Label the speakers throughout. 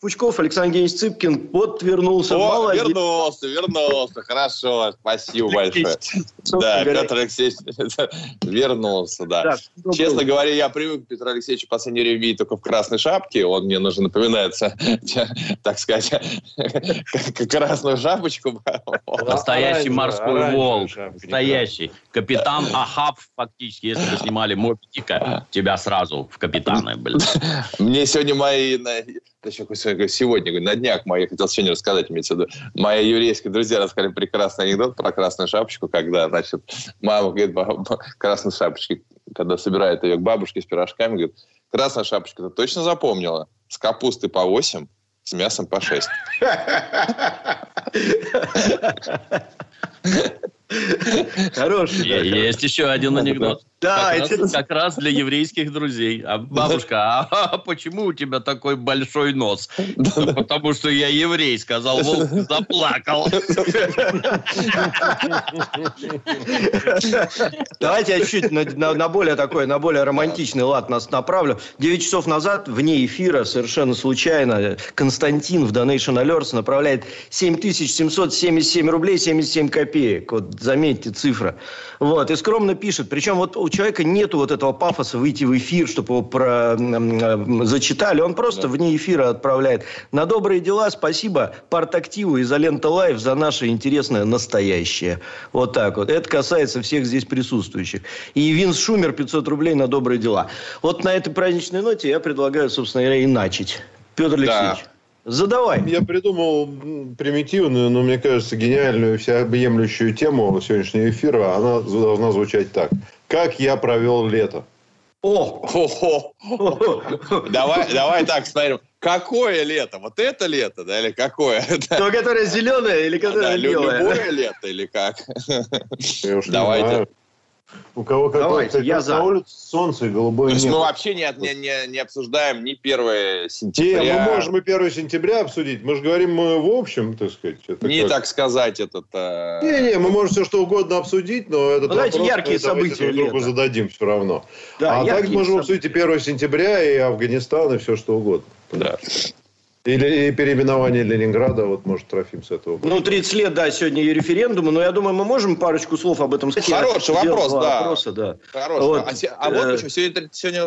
Speaker 1: Пучков, Александр Евгеньевич Цыпкин. Вот вернулся.
Speaker 2: О,
Speaker 1: Молодец.
Speaker 2: вернулся, вернулся. Хорошо, спасибо большое. Да, Петр Алексеевич вернулся, да. Честно говоря, я привык к Петру Алексеевичу в последнее время видеть только в красной шапке. Он мне нужно напоминается, так сказать, как красную шапочку.
Speaker 3: Настоящий морской волк. Настоящий. Капитан Ахаб, фактически, если бы снимали Мопитика, тебя сразу в капитаны были.
Speaker 2: Мне сегодня мои... сегодня, на днях мои, хотел сегодня рассказать, имеется в виду, мои еврейские друзья рассказали прекрасный анекдот про красную шапочку, когда, значит, мама говорит, «Ба- красной шапочки, когда собирает ее к бабушке с пирожками, говорит, красная шапочка, ты точно запомнила? С капустой по 8, с мясом по 6.
Speaker 1: Хороший.
Speaker 3: Есть еще один анекдот.
Speaker 1: Да,
Speaker 3: как,
Speaker 1: это-
Speaker 3: раз, как раз для еврейских друзей. А бабушка, а, почему у тебя такой большой нос? «Да потому что я еврей, сказал волк, заплакал.
Speaker 1: Давайте я чуть на, на- на более такой, на более романтичный лад нас направлю. 9 часов назад, вне эфира, совершенно случайно, Константин в Donation Alerts направляет 7777 рублей 77 копеек. Вот заметьте цифра. Вот, и скромно пишет. Причем вот у человека нету вот этого пафоса выйти в эфир, чтобы его про, зачитали. Он просто вне эфира отправляет. На добрые дела спасибо партактиву изолента лайф за наше интересное настоящее. Вот так вот. Это касается всех здесь присутствующих. И Винс Шумер 500 рублей на добрые дела. Вот на этой праздничной ноте я предлагаю, собственно говоря, и начать. Петр Алексеевич, задавай.
Speaker 4: Я придумал примитивную, но, мне кажется, гениальную, всеобъемлющую тему сегодняшнего эфира. Она должна звучать так. Как я провел лето?
Speaker 1: О!
Speaker 2: Хо-хо. Давай, давай так смотрим. Какое лето? Вот это лето, да, или какое?
Speaker 1: То, которое зеленое или которое белое?
Speaker 2: любое лето или как? Давайте.
Speaker 4: У кого какое?
Speaker 1: Давайте, я
Speaker 4: на
Speaker 1: за.
Speaker 4: улице солнце и голубое
Speaker 2: То есть
Speaker 4: небо.
Speaker 2: мы вообще не, не, не, не обсуждаем ни 1
Speaker 4: Не,
Speaker 2: сентября.
Speaker 4: мы можем и 1 сентября обсудить. Мы же говорим мы в общем, так сказать. Это
Speaker 2: Не
Speaker 4: как-
Speaker 2: так сказать этот... э,
Speaker 4: Не-не, мы можем все что угодно обсудить, но этот
Speaker 1: Ну, давайте яркие
Speaker 4: давайте
Speaker 1: события
Speaker 4: друг другу зададим все равно.
Speaker 1: Да,
Speaker 4: а так можем
Speaker 1: события.
Speaker 4: обсудить и 1 сентября, и Афганистан, и все что угодно.
Speaker 2: Да.
Speaker 4: Или и переименование Ленинграда, вот может Трофим с этого.
Speaker 1: Ну, 30 лет, да, сегодня и референдуму, но я думаю, мы можем парочку слов об этом сказать.
Speaker 2: Хороший
Speaker 1: Я
Speaker 2: вопрос, да.
Speaker 1: Вопроса, да.
Speaker 2: Хорош.
Speaker 1: Вот,
Speaker 2: а, се- а вот
Speaker 1: э,
Speaker 2: почему сегодня, сегодня,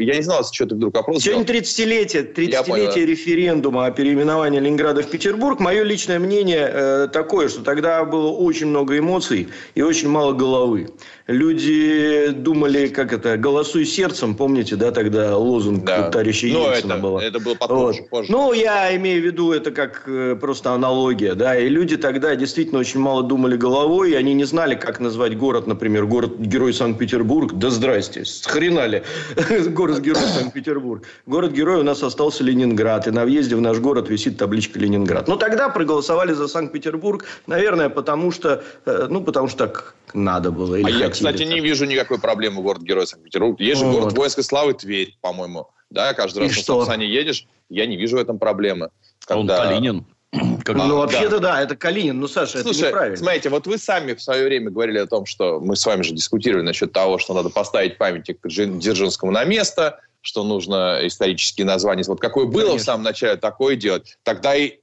Speaker 2: э, я не знал, что ты вдруг вопрос
Speaker 1: Сегодня
Speaker 2: сделал.
Speaker 1: 30-летие,
Speaker 2: Я понял,
Speaker 1: 30-летие референдума о переименовании Ленинграда в Петербург. Мое личное мнение э, такое, что тогда было очень много эмоций и очень мало головы. Люди думали, как это, голосуй сердцем, помните, да, тогда лозунг
Speaker 2: Да.
Speaker 1: товарища
Speaker 2: Ну,
Speaker 1: Ельцина
Speaker 2: это,
Speaker 1: был.
Speaker 2: это было потом,
Speaker 1: Вот.
Speaker 2: позже.
Speaker 1: Ну, я имею в виду это как э, просто аналогия, да, и люди тогда действительно очень мало думали головой, и они не знали, как назвать город, например, город-герой Санкт-Петербург, да здрасте, схренали, город-герой Санкт-Петербург. Город-герой у нас остался Ленинград, и на въезде в наш город висит табличка Ленинград. Но тогда проголосовали за Санкт-Петербург, наверное, потому что, э, ну, потому что так надо было. или
Speaker 2: А я, кстати, не вижу никакой проблемы город-герой Санкт-Петербург. Есть же
Speaker 1: Вот.
Speaker 2: город воинской славы Тверь, по-моему. Да, каждый раз на
Speaker 1: что?
Speaker 2: Сапсане едешь, я не вижу в этом проблемы.
Speaker 3: Он
Speaker 2: Когда-
Speaker 3: Калинин. Как-
Speaker 1: Ну,
Speaker 2: да.
Speaker 1: вообще-то да, это Калинин. Ну, Саша, это
Speaker 2: Слушай,
Speaker 1: неправильно.
Speaker 2: смотрите, вот вы сами в свое время говорили о том, что мы с вами же дискутировали насчет того, что надо поставить памятник Дзержинскому на место, что нужно исторические названия. Вот какое было в
Speaker 1: Конечно.
Speaker 2: самом начале, такое делать. Тогда и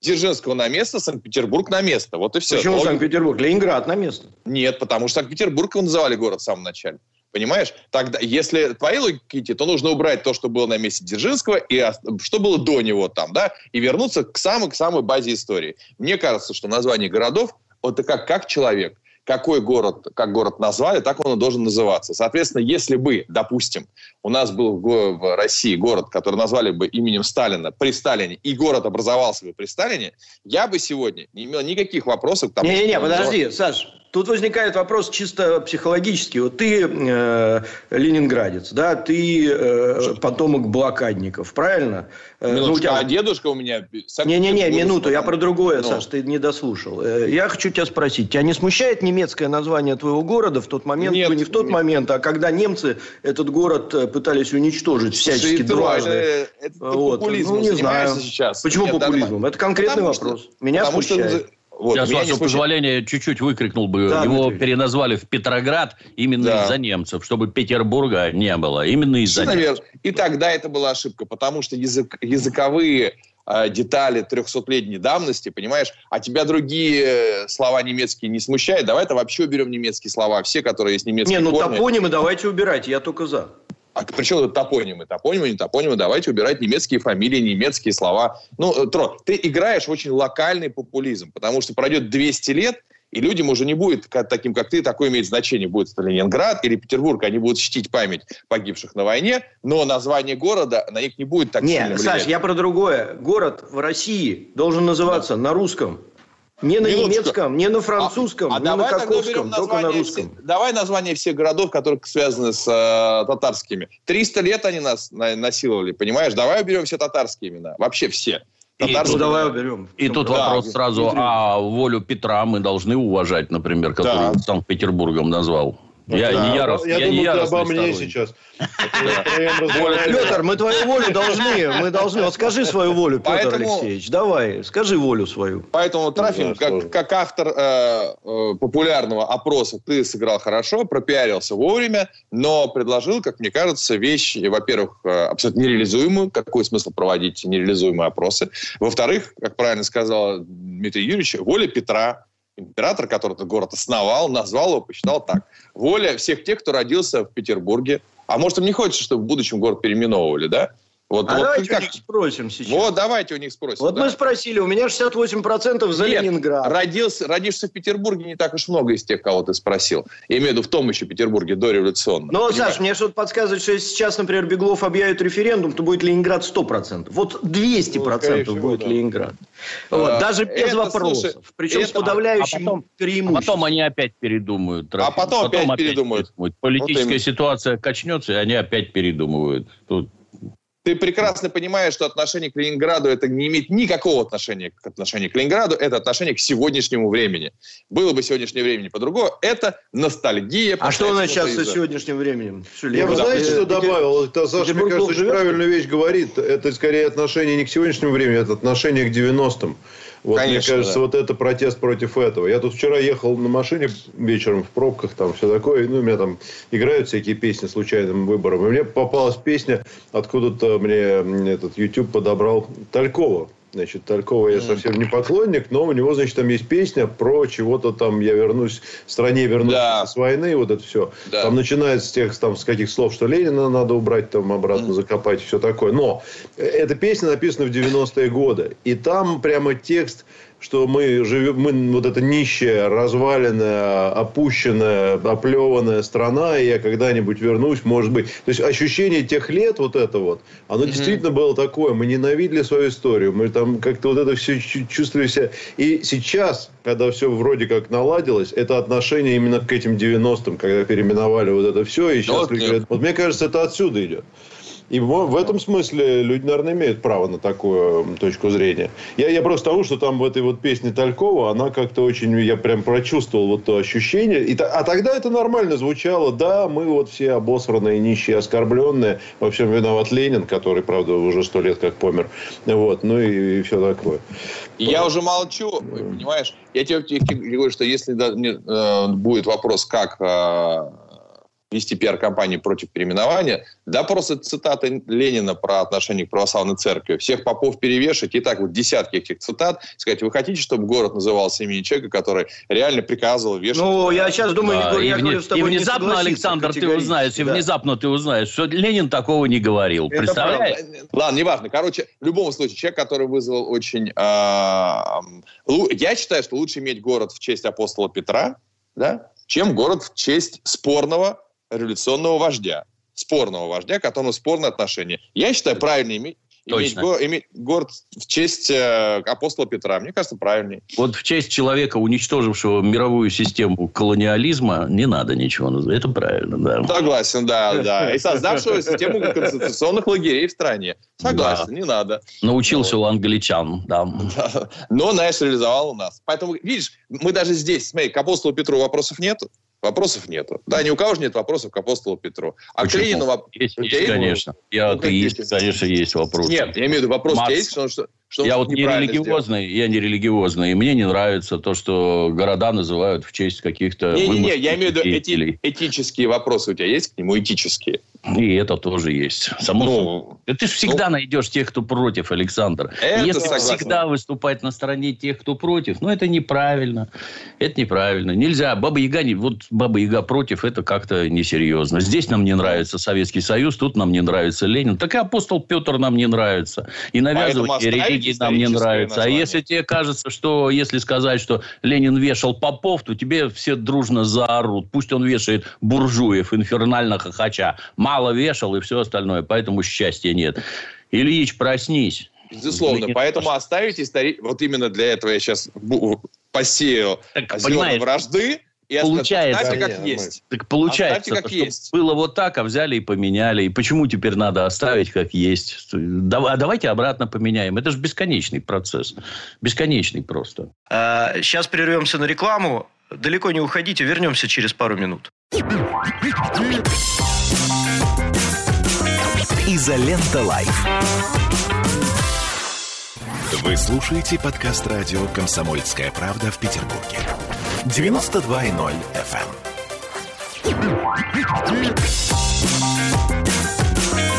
Speaker 2: Дзержинского на место, Санкт-Петербург на место. Вот и все.
Speaker 1: Почему Санкт-Петербург? Ленинград на место.
Speaker 2: Нет, потому что Санкт-Петербург его называли город в самом начале. Понимаешь? Тогда, если твоей логики идти, то нужно убрать то, что было на месте Дзержинского, и что было до него там, да, и вернуться к самой, к самой базе истории. Мне кажется, что название городов, вот это как, как человек. Какой город, как город назвали, так он и должен называться. Соответственно, если бы, допустим, у нас был в, России город, который назвали бы именем Сталина при Сталине, и город образовался бы при Сталине, я бы сегодня не имел никаких вопросов. к тому,
Speaker 1: Не-не-не, подожди, Саш, тут возникает вопрос чисто психологический. Вот ты э, ленинградец, да, ты э, потомок блокадников, правильно?
Speaker 2: Э, ну, у тебя... А дедушка у меня...
Speaker 1: Не-не-не, минуту, я про другое, ну. Саш, ты не дослушал. Э, я хочу тебя спросить, тебя не смущает немецкое название твоего города в тот момент, Нет, ну, не в тот нет. момент, а когда немцы этот город э, пытались уничтожить всячески дважды? Это,
Speaker 2: это вот. популизм ну, не знаю. сейчас.
Speaker 1: Почему Нет, популизмом? Это конкретный потому вопрос. Что, Меня смущает. Что
Speaker 3: вот, Я, с вашего позволения, чуть-чуть выкрикнул бы. Да, Его Дмитрий. переназвали в Петроград именно да. из-за немцев, чтобы Петербурга не было. Именно из-за немцев.
Speaker 2: И тогда это была ошибка, потому что язык, языковые э, детали 300-летней давности, понимаешь, а тебя другие слова немецкие не смущают. Давай это вообще уберем немецкие слова, все, которые есть немецкие
Speaker 1: Не, ну корни. топонимы давайте убирать, я только за.
Speaker 2: А причем тут топонимы? Топонимы, не топонимы. Давайте убирать немецкие фамилии, немецкие слова. Ну, э, Тро, ты играешь в очень локальный популизм, потому что пройдет 200 лет, и людям уже не будет таким, как ты, такое имеет значение. Будет это Ленинград или Петербург. Они будут чтить память погибших на войне, но название города на них не будет так
Speaker 1: Нет, сильно влиять. Саш, я про другое. Город в России должен называться да. на русском. Не на Минуточку. немецком, не на французском, а, а не на каковском, только на русском.
Speaker 2: Все, давай название всех городов, которые связаны с э, татарскими. 300 лет они нас на, насиловали, понимаешь? Давай уберем все татарские имена. Вообще все.
Speaker 3: И тут, давай уберем. И тут да, вопрос сразу, а волю Петра мы должны уважать, например, который да. Санкт-Петербургом назвал.
Speaker 4: Я, да. не ярост, я, я думаю, не ты обо мне сейчас.
Speaker 1: Петр, мы твою волю должны, мы должны. Вот скажи свою волю, Петр Алексеевич. Давай, скажи волю свою.
Speaker 2: Поэтому, Трофим, как, как автор э, э, популярного опроса, ты сыграл хорошо, пропиарился вовремя, но предложил, как мне кажется, вещь, во-первых, э, абсолютно нереализуемую. Какой смысл проводить нереализуемые опросы? Во-вторых, как правильно сказал Дмитрий Юрьевич, воля Петра, император, который этот город основал, назвал его, посчитал так. Воля всех тех, кто родился в Петербурге. А может, им не хочется, чтобы в будущем город переименовывали, да?
Speaker 1: Вот, а вот давайте как... у них спросим сейчас.
Speaker 2: Вот давайте у них спросим.
Speaker 1: Вот да. мы спросили, у меня 68% за Нет, Ленинград.
Speaker 2: Родился, родишься в Петербурге не так уж много из тех, кого ты спросил. Я имею в виду в том еще Петербурге дореволюционно.
Speaker 1: Ну, Саш, мне что-то подсказывает, что если сейчас, например, Беглов объявит референдум, то будет Ленинград 100%. Вот 200% ну, будет да. Ленинград. Вот, а, даже без это, вопросов. Слушай, Причем это, с подавляющим а потом, преимуществом.
Speaker 3: А потом они опять передумают.
Speaker 2: А потом, потом опять, опять передумают.
Speaker 3: Политическая вот ситуация качнется, и они опять передумывают. Тут
Speaker 2: ты прекрасно понимаешь, что отношение к Ленинграду это не имеет никакого отношения к отношению к Ленинграду, это отношение к сегодняшнему времени. Было бы сегодняшнее время по-другому, это ностальгия.
Speaker 1: А что у нас сейчас со сегодняшним временем?
Speaker 4: Я бы знаете, что добавил? Это, Саша, мне кажется, очень правильную вещь говорит. Это скорее отношение не к сегодняшнему времени, это отношение к 90-м. Вот, Конечно, мне кажется, да. вот это протест против этого. Я тут вчера ехал на машине вечером в пробках, там все такое. Ну, у меня там играют всякие песни случайным выбором. И мне попалась песня, откуда-то мне этот YouTube подобрал Талькова. Значит, Талькова я совсем не поклонник, но у него, значит, там есть песня про чего-то там «Я вернусь, в стране вернусь да. с войны», вот это все. Да. Там начинается с тех, там, с каких слов, что Ленина надо убрать, там, обратно закопать, все такое. Но эта песня написана в 90-е годы. И там прямо текст что мы живем, мы вот эта нищая, разваленная, опущенная, оплеванная страна, и я когда-нибудь вернусь, может быть. То есть ощущение тех лет, вот это вот, оно mm-hmm. действительно было такое. Мы ненавидели свою историю, мы там как-то вот это все чувствовали себя. И сейчас, когда все вроде как наладилось, это отношение именно к этим 90-м, когда переименовали вот это все, и сейчас... Вот, вот мне кажется, это отсюда идет. И в, этом смысле люди, наверное, имеют право на такую точку зрения. Я, я просто того, что там в этой вот песне Талькова, она как-то очень, я прям прочувствовал вот то ощущение. И, а тогда это нормально звучало. Да, мы вот все обосранные, нищие, оскорбленные. Во всем виноват Ленин, который, правда, уже сто лет как помер. Вот, ну и, и все такое.
Speaker 2: Я уже молчу, понимаешь? Я тебе, говорю, что если да, э, будет вопрос, как... Э, вести пиар-компанию против переименования, да просто цитаты Ленина про отношение к православной церкви. Всех попов перевешать, и так вот десятки этих цитат, сказать, вы хотите, чтобы город назывался именем человека, который реально приказывал вешать?
Speaker 1: Ну, я сейчас думаю, да,
Speaker 3: я, и, говорю, с тобой и внезапно, Александр, ты узнаешь, да. и внезапно ты узнаешь, что Ленин такого не говорил. Это Представляешь?
Speaker 2: Правда. Ладно, неважно. Короче, в любом случае, человек, который вызвал очень... Э, я считаю, что лучше иметь город в честь апостола Петра, да, чем город в честь спорного революционного вождя, спорного вождя, к которому спорные отношения. Я считаю, правильно иметь, Точно. Иметь, иметь город в честь э, апостола Петра. Мне кажется, правильнее.
Speaker 3: Вот в честь человека, уничтожившего мировую систему колониализма, не надо ничего. Это правильно, да.
Speaker 2: Согласен, да, да. И создавшего систему концентрационных лагерей в стране. Согласен, да. не надо.
Speaker 3: Научился вот. у англичан, да.
Speaker 2: да. Но, знаешь, реализовал у нас. Поэтому, видишь, мы даже здесь, смотри, к апостолу Петру вопросов нету. Вопросов нету. Да, ни у кого же нет вопросов к апостолу Петру. А Почему? к Ленину...
Speaker 3: Есть, есть, конечно. Я, ну, есть, конечно, есть вопрос.
Speaker 2: Нет, я имею в виду, вопрос Марс... есть,
Speaker 3: что, что, что я вот не религиозный, сделал. я не религиозный, и мне не нравится то, что города называют в честь каких-то...
Speaker 2: Не-не-не, я имею в виду эти, этические вопросы у тебя есть к нему, этические?
Speaker 3: И это тоже есть. Само ну, Ты же всегда ну, найдешь тех, кто против, Александр. Это Если согласен. всегда выступать на стороне тех, кто против, ну, это неправильно. Это неправильно. Нельзя. Баба Яга, не, вот Баба Яга против, это как-то несерьезно. Здесь нам не нравится Советский Союз, тут нам не нравится Ленин. Так и апостол Петр нам не нравится. И навязывать религии нам не нравится. Название. А если тебе кажется, что если сказать, что Ленин вешал попов, то тебе все дружно заорут. Пусть он вешает буржуев, инфернально хохоча мало вешал и все остальное, поэтому счастья нет. Ильич, проснись.
Speaker 2: Безусловно. Ленин Поэтому прош... оставить истории... Вот именно для этого я сейчас посею так, зерна вражды.
Speaker 3: И получается, оставьте как
Speaker 2: есть.
Speaker 3: Так получается, как есть. было вот так, а взяли и поменяли. И почему теперь надо оставить как есть? А давайте обратно поменяем. Это же бесконечный процесс. Бесконечный просто.
Speaker 1: А, сейчас прервемся на рекламу. Далеко не уходите, вернемся через пару минут.
Speaker 5: Изолента Live. Вы слушаете подкаст радио «Комсомольская правда» в Петербурге. 92.0 FM. Эм.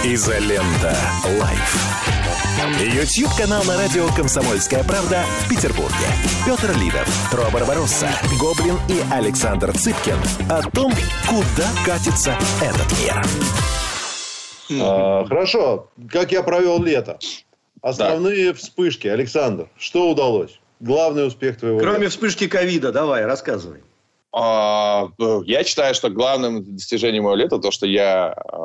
Speaker 5: Изолента Live. YouTube-канал на радио «Комсомольская правда» в Петербурге. Петр Лидов, Тро Барбаросса, Гоблин и Александр Цыпкин о том, куда катится этот мир.
Speaker 4: А, хорошо. Как я провел лето? Основные да. вспышки. Александр, что удалось? Главный успех твоего
Speaker 1: Кроме лета. вспышки ковида, давай, рассказывай.
Speaker 2: А, я считаю, что главным достижением моего лета то, что я а,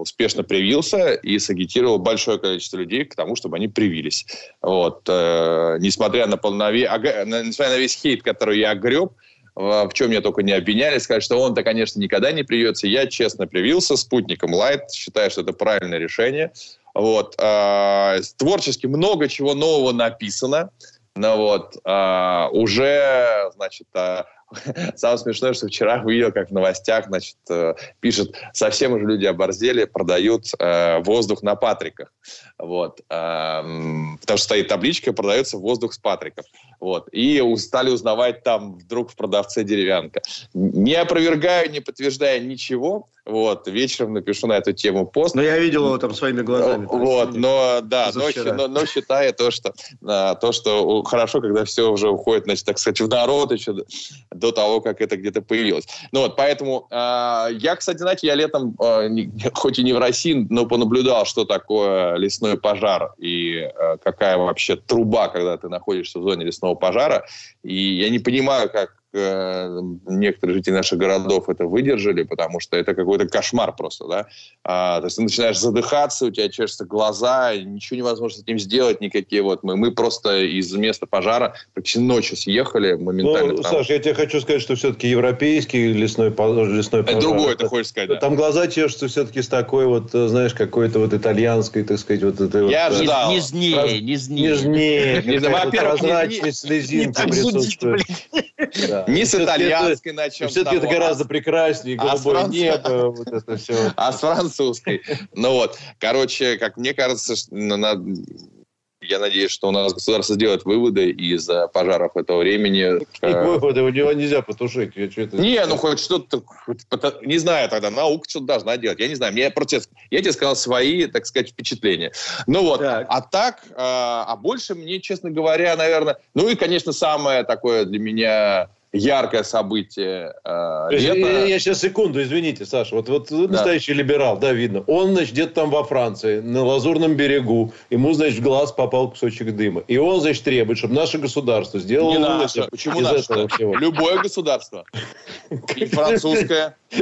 Speaker 2: успешно привился и сагитировал большое количество людей к тому, чтобы они привились. Вот. Э, несмотря на, полнове... несмотря на весь хейт, который я огреб, в чем меня только не обвиняли, сказать, что он-то, конечно, никогда не привьется. Я честно привился спутником Light, считаю, что это правильное решение. Вот. Э, творчески много чего нового написано. Ну вот, э, уже, значит, э, Самое смешное, что вчера увидел, как в новостях, значит, э, пишет, совсем уже люди оборзели, продают э, воздух на Патриках. Вот. Э, потому что стоит табличка, продается воздух с Патриков. Вот. И стали узнавать там вдруг в продавце деревянка. Не опровергаю, не подтверждая ничего. Вот. Вечером напишу на эту тему пост.
Speaker 1: Но я видел его там своими глазами.
Speaker 2: Вот. Но, да, но, но, но считаю то, что, то, что хорошо, когда все уже уходит, значит, так сказать, в народ еще до того, как это где-то появилось. Ну вот, поэтому э, я, кстати, знаете, я летом, не, хоть и не в России, но понаблюдал, что такое лесной пожар и какая вообще труба, когда ты находишься в зоне лесного пожара. И я не понимаю, как некоторые жители наших городов это выдержали, потому что это какой-то кошмар просто, да. А, то есть ты начинаешь задыхаться, у тебя чешутся глаза, ничего невозможно с этим сделать, никакие вот мы. Мы просто из места пожара практически ночью съехали моментально.
Speaker 4: Ну, Саш, я тебе хочу сказать, что все-таки европейский лесной, лесной
Speaker 2: пожар. Это другое, ты хочешь сказать, да.
Speaker 4: Там глаза чешутся все-таки с такой вот, знаешь, какой-то вот итальянской, так сказать, вот этой
Speaker 2: я
Speaker 4: вот...
Speaker 2: Ждал.
Speaker 3: Нежнее, нежнее.
Speaker 4: Нежнее. Во-первых, прозрачной слезинки присутствует.
Speaker 2: Не с итальянской начнем.
Speaker 4: Все-таки это гораздо прекраснее,
Speaker 2: а голубое небо, вот это все. А с французской. Ну вот, короче, как мне кажется, я надеюсь, что у нас государство сделает выводы из пожаров этого времени.
Speaker 4: Какие э, выводы? Его нельзя потушить. Я
Speaker 2: не, ну хоть что-то... Не знаю тогда, наука что-то должна делать. Я не знаю. Мне против... Я тебе сказал свои, так сказать, впечатления. Ну вот. Так. А так, э, а больше мне, честно говоря, наверное... Ну и, конечно, самое такое для меня яркое событие э, лета.
Speaker 4: Я, я сейчас секунду, извините, Саша. Вот, вот да. настоящий либерал, да, видно. Он, значит, где-то там во Франции, на Лазурном берегу. Ему, значит, в глаз попал кусочек дыма. И он, значит, требует, чтобы наше государство сделало...
Speaker 2: Не наше. Почему наше? Любое государство. И французское.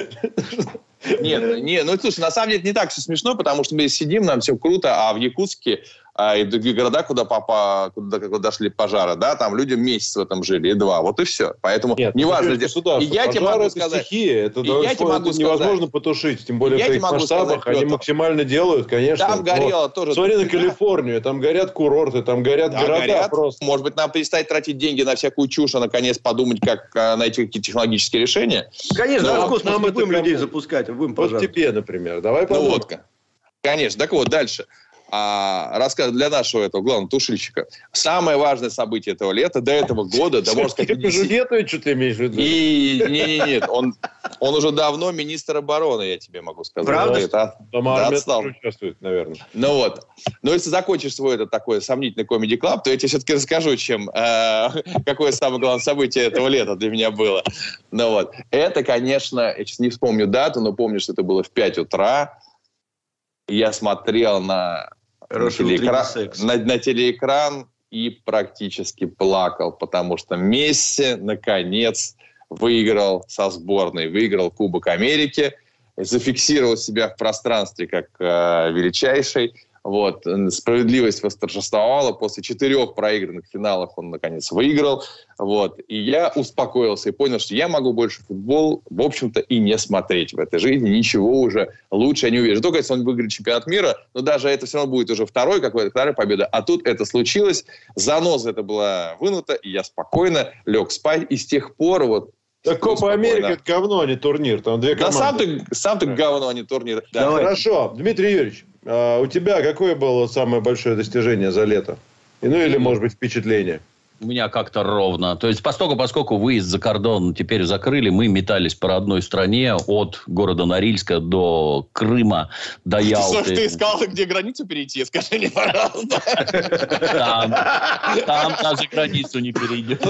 Speaker 2: Нет, не, ну слушай, на самом деле это не так все смешно, потому что мы сидим, нам все круто, а в Якутске и другие города, куда, попа, куда, куда шли пожары, да, там люди месяц в этом жили, и два, вот и все. Поэтому Нет, ну, неважно, где...
Speaker 4: И я тебе могу это сказать... стихия, это, и я тебе могу невозможно сказать, потушить, тем более в своих масштабах, сказать, они максимально делают, конечно.
Speaker 2: Там горело тоже.
Speaker 4: Смотри на Калифорнию, там горят курорты, там горят да, города горят. просто.
Speaker 2: Может быть, нам перестать тратить деньги на всякую чушь, а наконец подумать, как а, найти какие-то технологические решения.
Speaker 1: Конечно, Но, в космос нам мы будем людей запускать, будем,
Speaker 4: пожалуйста. Вот тебе, например, давай
Speaker 2: подумаем. Ну вот, конечно. Так вот, дальше а, рассказ для нашего этого главного тушильщика. Самое важное событие этого лета, до этого года, да можно сказать...
Speaker 4: Что ты имеешь в виду?
Speaker 2: И, не, не, нет, он, он уже давно министр обороны, я тебе могу сказать.
Speaker 1: Правда? Это,
Speaker 4: Там да, отстал. участвует, наверное.
Speaker 2: Ну вот. Но если закончишь свой этот такой сомнительный комедий клаб, то я тебе все-таки расскажу, чем, э, какое самое главное событие этого лета для меня было. Ну вот. Это, конечно, я сейчас не вспомню дату, но помню, что это было в 5 утра. Я смотрел на на телеэкран, на, на телеэкран и практически плакал, потому что Месси, наконец, выиграл со сборной, выиграл Кубок Америки, зафиксировал себя в пространстве как э, величайший вот. Справедливость восторжествовала. После четырех проигранных финалов он, наконец, выиграл. Вот. И я успокоился и понял, что я могу больше футбол, в общем-то, и не смотреть в этой жизни. Ничего уже лучше я не увижу. Только если он выиграет чемпионат мира, но даже это все равно будет уже второй какой-то, вторая победа. А тут это случилось. Заноза это была вынута, и я спокойно лег спать. И с тех пор вот
Speaker 4: так Копа Америки это говно, а не турнир. Там две команды. Да
Speaker 2: сам ты, сам ты говно, а не турнир.
Speaker 4: Да. Хорошо. Дмитрий Юрьевич, а у тебя какое было самое большое достижение за лето? И, ну или, может быть, впечатление?
Speaker 3: У меня как-то ровно. То есть, поскольку, поскольку выезд за кордон теперь закрыли, мы метались по одной стране от города Норильска до Крыма, до Ялты.
Speaker 2: Ты, ты искал, где границу перейти? Скажи мне, пожалуйста.
Speaker 3: Там, там даже границу не перейдет.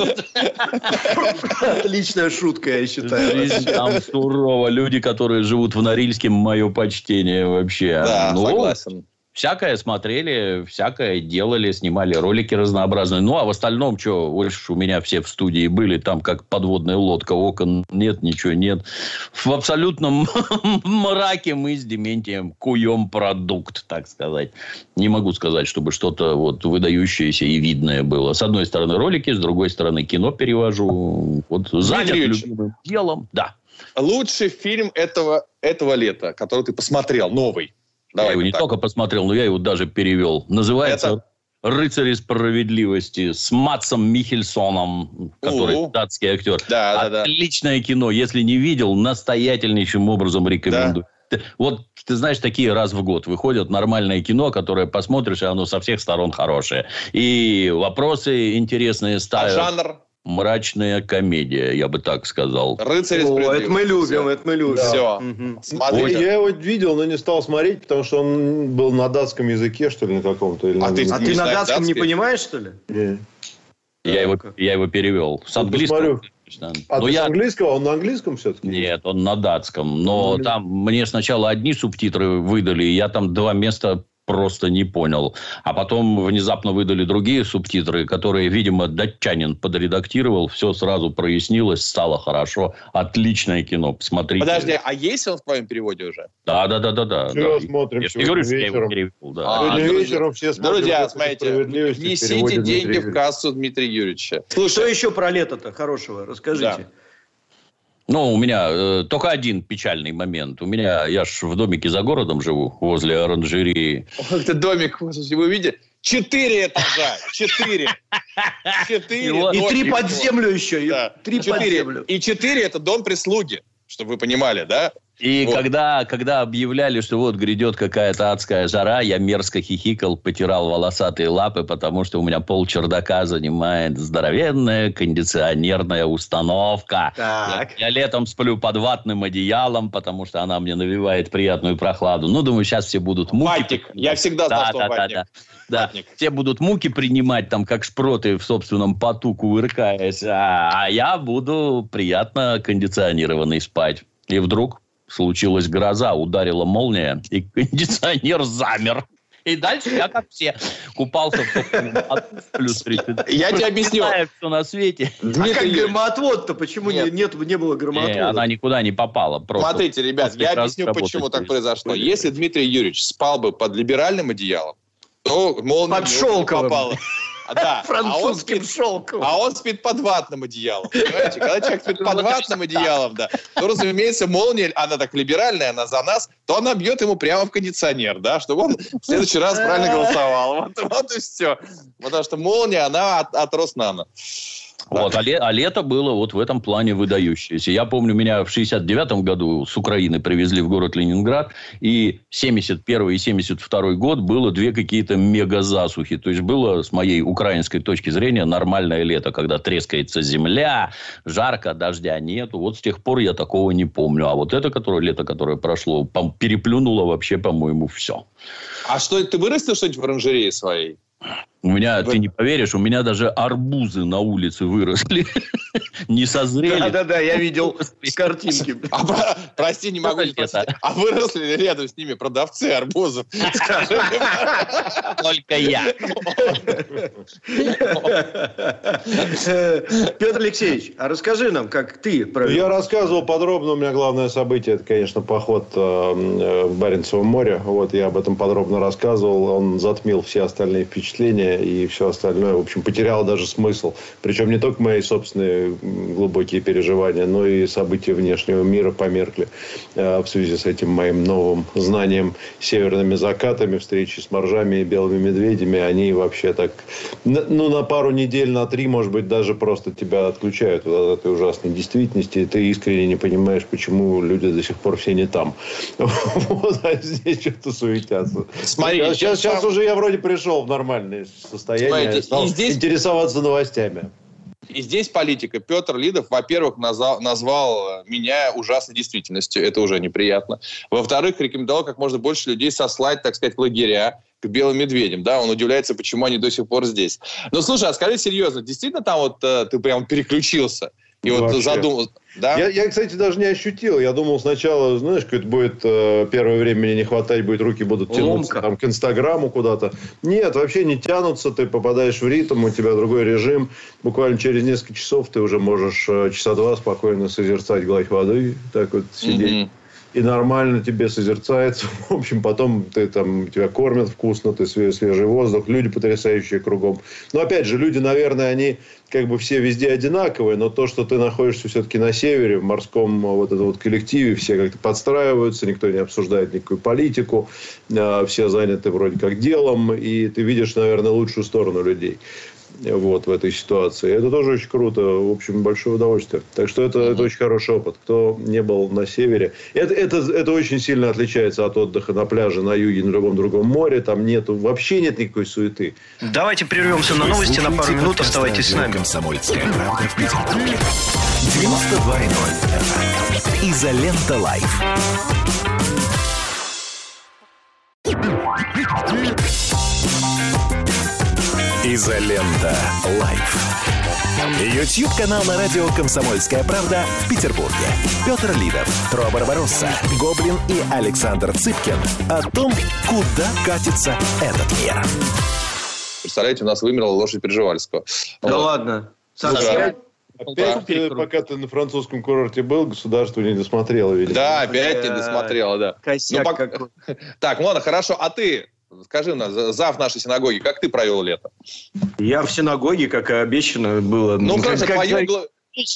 Speaker 1: Отличная шутка, я считаю.
Speaker 3: Жизнь там сурово. Люди, которые живут в Норильске, мое почтение вообще.
Speaker 2: Да, ну, согласен
Speaker 3: всякое смотрели, всякое делали, снимали ролики разнообразные. Ну, а в остальном, что, у меня все в студии были, там как подводная лодка, окон нет, ничего нет. В абсолютном мраке мы с Дементием куем продукт, так сказать. Не могу сказать, чтобы что-то вот выдающееся и видное было. С одной стороны ролики, с другой стороны кино перевожу. Вот занят любимым делом. Да.
Speaker 2: Лучший фильм этого, этого лета, который ты посмотрел, новый.
Speaker 3: Давай, я его не так. только посмотрел, но я его даже перевел. Называется Это... «Рыцари справедливости» с Матсом Михельсоном, который У-у. датский актер.
Speaker 2: Да, да,
Speaker 3: Отличное да. кино. Если не видел, настоятельнейшим образом рекомендую. Да. Вот, ты знаешь, такие раз в год выходят нормальное кино, которое посмотришь, и оно со всех сторон хорошее. И вопросы интересные ставят.
Speaker 2: А жанр?
Speaker 3: Мрачная комедия, я бы так сказал.
Speaker 1: Рыцарь О, это мы любим, Все. это мы любим. Да.
Speaker 2: Все. Угу.
Speaker 4: Я его видел, но не стал смотреть, потому что он был на датском языке, что ли, на каком-то.
Speaker 1: Или а, на... ты, а ты на датском датский? не понимаешь, что ли?
Speaker 4: Не.
Speaker 3: Я, его, я его перевел. С английского.
Speaker 4: А но я... с английского? Он на английском все-таки?
Speaker 3: Нет, он на датском. Но ну, там мне сначала одни субтитры выдали, и я там два места просто не понял. А потом внезапно выдали другие субтитры, которые, видимо, датчанин подредактировал, все сразу прояснилось, стало хорошо. Отличное кино, посмотрите.
Speaker 2: Подожди, а есть он в твоем переводе уже?
Speaker 3: Да, да, да, да. да,
Speaker 4: Все да. смотрим
Speaker 3: я сегодня говорю, вечером. Перевел, да.
Speaker 4: А, сегодня друзья, вечером все
Speaker 2: смотрим. Друзья, смотрите, несите деньги в кассу Дмитрия Юрьевича.
Speaker 1: Слушай, что еще про лето-то хорошего? Расскажите. Да.
Speaker 3: Ну, у меня э, только один печальный момент. У меня, я ж в домике за городом живу, возле оранжерии.
Speaker 2: Это домик, вы видите? Четыре этажа. Четыре.
Speaker 1: Четыре. И три под землю еще.
Speaker 2: Да. Три под землю. И четыре это дом прислуги, чтобы вы понимали, да?
Speaker 3: И вот. когда, когда объявляли, что вот грядет какая-то адская жара, я мерзко хихикал, потирал волосатые лапы, потому что у меня пол чердака занимает здоровенная кондиционерная установка.
Speaker 1: Так.
Speaker 3: Я, я летом сплю под ватным одеялом, потому что она мне навевает приятную прохладу. Ну, думаю, сейчас все будут муки.
Speaker 2: Ватник. Я всегда знал, да, что да, ватник.
Speaker 3: Да, да. Ватник. да. Все будут муки принимать, там, как шпроты в собственном поту кувыркаясь, а, а я буду приятно кондиционированный спать. И вдруг случилась гроза, ударила молния, и кондиционер замер. И дальше я, как все, купался в плюс 30.
Speaker 2: Я тебе объясню.
Speaker 1: Все на свете. А как громоотвод-то? Почему нет. Нет, не было громоотвода?
Speaker 3: Она никуда не попала.
Speaker 2: Просто Смотрите, ребят, я объясню, почему так произошло. Если Дмитрий Юрьевич спал бы под либеральным одеялом,
Speaker 1: Ну, молния Под шелковым. попала.
Speaker 2: А, да.
Speaker 1: Французским а спит, шелком.
Speaker 2: А он спит под ватным одеялом. Понимаете? Когда человек спит под ватным одеялом, да, то, разумеется, молния, она так либеральная, она за нас, то она бьет ему прямо в кондиционер, да, чтобы он в следующий раз правильно голосовал. Вот, вот и все. Потому что молния, она от, от Роснана.
Speaker 3: Вот, а, ле, а лето было вот в этом плане выдающееся. Я помню, меня в 69 году с Украины привезли в город Ленинград, и 71 и 72 год было две какие-то мега-засухи. То есть, было, с моей украинской точки зрения, нормальное лето, когда трескается земля, жарко, дождя нету. Вот с тех пор я такого не помню. А вот это которое, лето, которое прошло, переплюнуло вообще, по-моему, все.
Speaker 2: А что, ты вырастил что-нибудь в оранжерее своей?
Speaker 3: У меня, Вы... ты не поверишь, у меня даже арбузы на улице выросли. не созрели.
Speaker 1: Да-да-да, я видел с картинки.
Speaker 2: А, прости, не могу не спросить. А выросли ли рядом с ними продавцы арбузов?
Speaker 3: Только я.
Speaker 1: Петр Алексеевич, а расскажи нам, как ты
Speaker 4: провел. Я рассказывал подробно. У меня главное событие, это, конечно, поход э, э, в Баренцево море. Вот я об этом подробно рассказывал. Он затмил все остальные впечатления и все остальное, в общем, потеряло даже смысл. Причем не только мои собственные глубокие переживания, но и события внешнего мира померкли э, в связи с этим моим новым знанием северными закатами, встречи с моржами и белыми медведями. Они вообще так, ну, на пару недель, на три, может быть, даже просто тебя отключают от этой ужасной действительности, и ты искренне не понимаешь, почему люди до сих пор все не там. Вот, а здесь что-то суетятся. Смотри, сейчас, сейчас уже я вроде пришел в нормальный состояние стал и здесь... интересоваться новостями.
Speaker 2: И здесь политика. Петр Лидов, во-первых, назвал, назвал меня ужасной действительностью. Это уже неприятно. Во-вторых, рекомендовал как можно больше людей сослать, так сказать, в лагеря к белым медведям. Да, он удивляется, почему они до сих пор здесь. Но слушай, а скажи серьезно, действительно там вот э, ты прям переключился? И вот задумал,
Speaker 4: да? Я, я, кстати, даже не ощутил. Я думал сначала, знаешь, как это будет э, первое время мне не хватать будет, руки будут тянуться там, к Инстаграму куда-то. Нет, вообще не тянутся. Ты попадаешь в ритм, у тебя другой режим. Буквально через несколько часов ты уже можешь э, часа два спокойно созерцать гладь воды, так вот сидеть. Mm-hmm и нормально тебе созерцается. В общем, потом ты там, тебя кормят вкусно, ты свежий воздух, люди потрясающие кругом. Но опять же, люди, наверное, они как бы все везде одинаковые, но то, что ты находишься все-таки на севере, в морском вот этом вот коллективе, все как-то подстраиваются, никто не обсуждает никакую политику, а, все заняты вроде как делом, и ты видишь, наверное, лучшую сторону людей вот, в этой ситуации. Это тоже очень круто. В общем, большое удовольствие. Так что это, mm-hmm. это очень хороший опыт. Кто не был на севере. Это, это, это очень сильно отличается от отдыха на пляже, на юге, на любом другом море. Там нету, вообще нет никакой суеты.
Speaker 1: Давайте прервемся на новости на пару минут. Оставайтесь с нами.
Speaker 5: Комсомольская правда в Петербурге. 92,0 Изолента Live. Изолента. Live. YouTube-канал на радио «Комсомольская правда» в Петербурге. Петр Лидов, Тро Барбаросса, Гоблин и Александр Цыпкин о том, куда катится этот мир.
Speaker 2: Представляете, у нас вымерла лошадь Пржевальского.
Speaker 1: Да вот. ладно. Саша,
Speaker 4: Опять, ты, пока ты на французском курорте был, государство не досмотрело, видимо.
Speaker 2: Да, опять не досмотрело, да.
Speaker 1: Косяк ну, пока...
Speaker 2: Так, ладно, хорошо. А ты Скажи зав нашей синагоги, как ты провел лето?
Speaker 1: Я в синагоге, как и обещано было.
Speaker 2: Ну,
Speaker 1: как,
Speaker 2: как, твое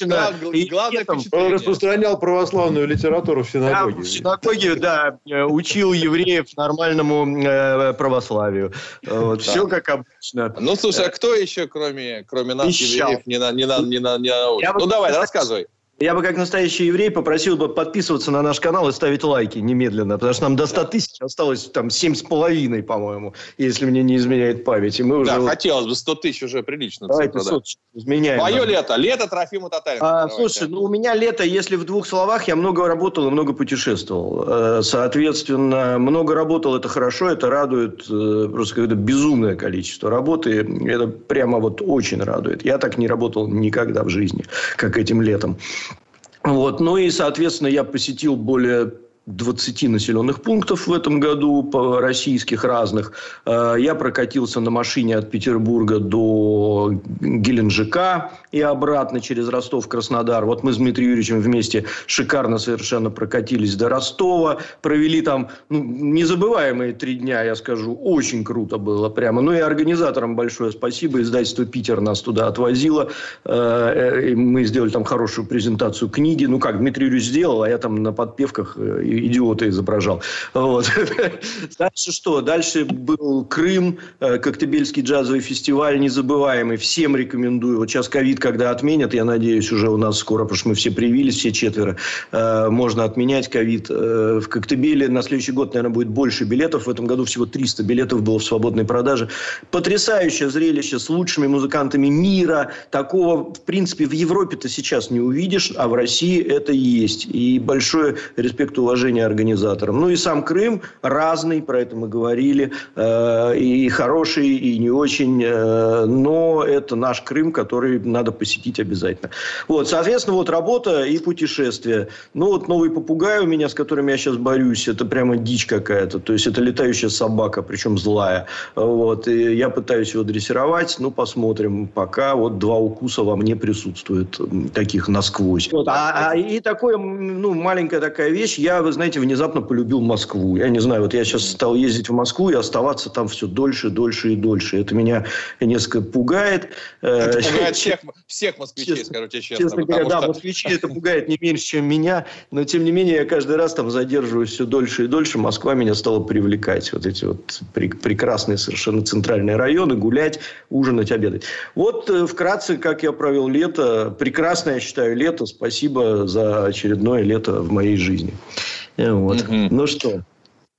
Speaker 4: да, главное Он распространял православную литературу в синагоге.
Speaker 1: Да, в синагоге, да, учил евреев нормальному э, православию. Вот, да. Все как обычно.
Speaker 2: Ну, слушай, а кто еще, кроме, кроме нас, Ищал. евреев, не, на, не, на, не, на, не научит? Ну, давай, рассказывай.
Speaker 1: Я бы, как настоящий еврей, попросил бы подписываться на наш канал и ставить лайки немедленно, потому что нам до 100 тысяч осталось там 7,5, по-моему, если мне не изменяет память. И мы уже
Speaker 2: да, хотелось бы 100 тысяч уже прилично.
Speaker 1: Давайте цифра, да. изменяем.
Speaker 2: Мое лето. Лето Трофима Татарина.
Speaker 1: А, слушай, ну у меня лето, если в двух словах, я много работал и много путешествовал. Э, соответственно, много работал, это хорошо, это радует э, просто какое-то безумное количество работы. Это прямо вот очень радует. Я так не работал никогда в жизни, как этим летом. Вот. Ну и, соответственно, я посетил более 20 населенных пунктов в этом году, по российских разных. Э, я прокатился на машине от Петербурга до Геленджика и обратно через Ростов-Краснодар. Вот мы с Дмитрием Юрьевичем вместе шикарно совершенно прокатились до Ростова, провели там ну, незабываемые три дня, я скажу, очень круто было прямо. Ну и организаторам большое спасибо, издательство «Питер» нас туда отвозило, э, мы сделали там хорошую презентацию книги, ну как, Дмитрий Юрьевич сделал, а я там на подпевках идиота изображал. Вот. Дальше что? Дальше был Крым, э, Коктебельский джазовый фестиваль незабываемый. Всем рекомендую. Вот сейчас ковид, когда отменят, я надеюсь, уже у нас скоро, потому что мы все привились, все четверо, э, можно отменять ковид. Э, в Коктебеле на следующий год, наверное, будет больше билетов. В этом году всего 300 билетов было в свободной продаже. Потрясающее зрелище с лучшими музыкантами мира. Такого, в принципе, в Европе-то сейчас не увидишь, а в России это есть. И большой респект, уважение уважение организаторам. Ну и сам Крым разный, про это мы говорили, э, и хороший, и не очень, э, но это наш Крым, который надо посетить обязательно. Вот, соответственно, вот работа и путешествия. Ну вот новый попугай у меня, с которым я сейчас борюсь, это прямо дичь какая-то, то есть это летающая собака, причем злая. Вот, и я пытаюсь его дрессировать, ну посмотрим, пока вот два укуса во мне присутствуют, таких насквозь. Вот, а, а, и такое, ну, маленькая такая вещь, я вы знаете, внезапно полюбил Москву. Я не знаю, вот я сейчас стал ездить в Москву и оставаться там все дольше, дольше и дольше. Это меня несколько пугает.
Speaker 2: Это пугает всех, всех москвичей, честно, скажу тебе честно. Честно
Speaker 1: говоря, что... да, москвичей это пугает не меньше, чем меня. Но, тем не менее, я каждый раз там задерживаюсь все дольше и дольше. Москва меня стала привлекать. Вот эти вот прекрасные совершенно центральные районы. Гулять, ужинать, обедать. Вот э, вкратце, как я провел лето. Прекрасное, я считаю, лето. Спасибо за очередное лето в моей жизни. Вот. Угу. Ну что?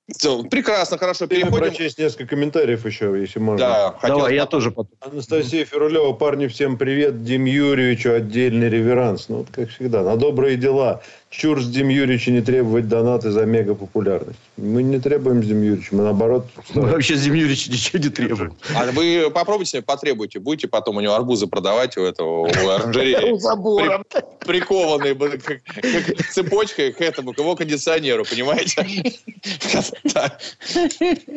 Speaker 2: Все, прекрасно, хорошо.
Speaker 4: Переходим. прочесть несколько комментариев еще, если можно.
Speaker 1: Да, Давай, я тоже
Speaker 4: потом. Анастасия Ферулева, парни, всем привет. Дим Юрьевичу отдельный реверанс. Ну, вот как всегда, на добрые дела. Чур с Дим Юрьевича не требовать донаты за мега популярность. Мы не требуем с Дим Юрьевичем, мы наоборот...
Speaker 1: Мы вообще с Дим Юрьевичем ничего не требуем.
Speaker 2: А вы попробуйте, потребуйте. Будете потом у него арбузы продавать у этого у оранжереи. У забора. Прикованные цепочкой к этому, к его кондиционеру, понимаете?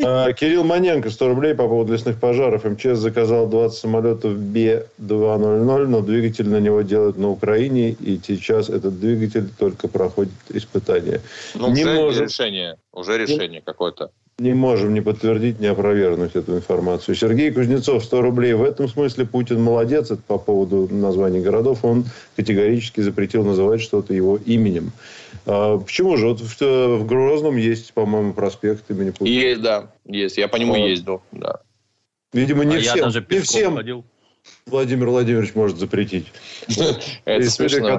Speaker 4: А, Кирилл Маненко, 100 рублей по поводу лесных пожаров. МЧС заказал 20 самолетов Б-200, но двигатель на него делают на Украине, и сейчас этот двигатель только только проходит испытание.
Speaker 2: Ну, не уже можем... решение, уже решение какое-то.
Speaker 4: Не можем не подтвердить, не опровергнуть эту информацию. Сергей Кузнецов, 100 рублей. В этом смысле Путин молодец. Это по поводу названий городов. Он категорически запретил называть что-то его именем. А, почему же? Вот в, в Грозном есть, по-моему, проспект имени Путина.
Speaker 2: Есть, да. Есть. Я по нему а. ездил. Да.
Speaker 4: Видимо, не а всем. Я даже не всем. Ходил. Владимир Владимирович может запретить.
Speaker 2: Это смешно.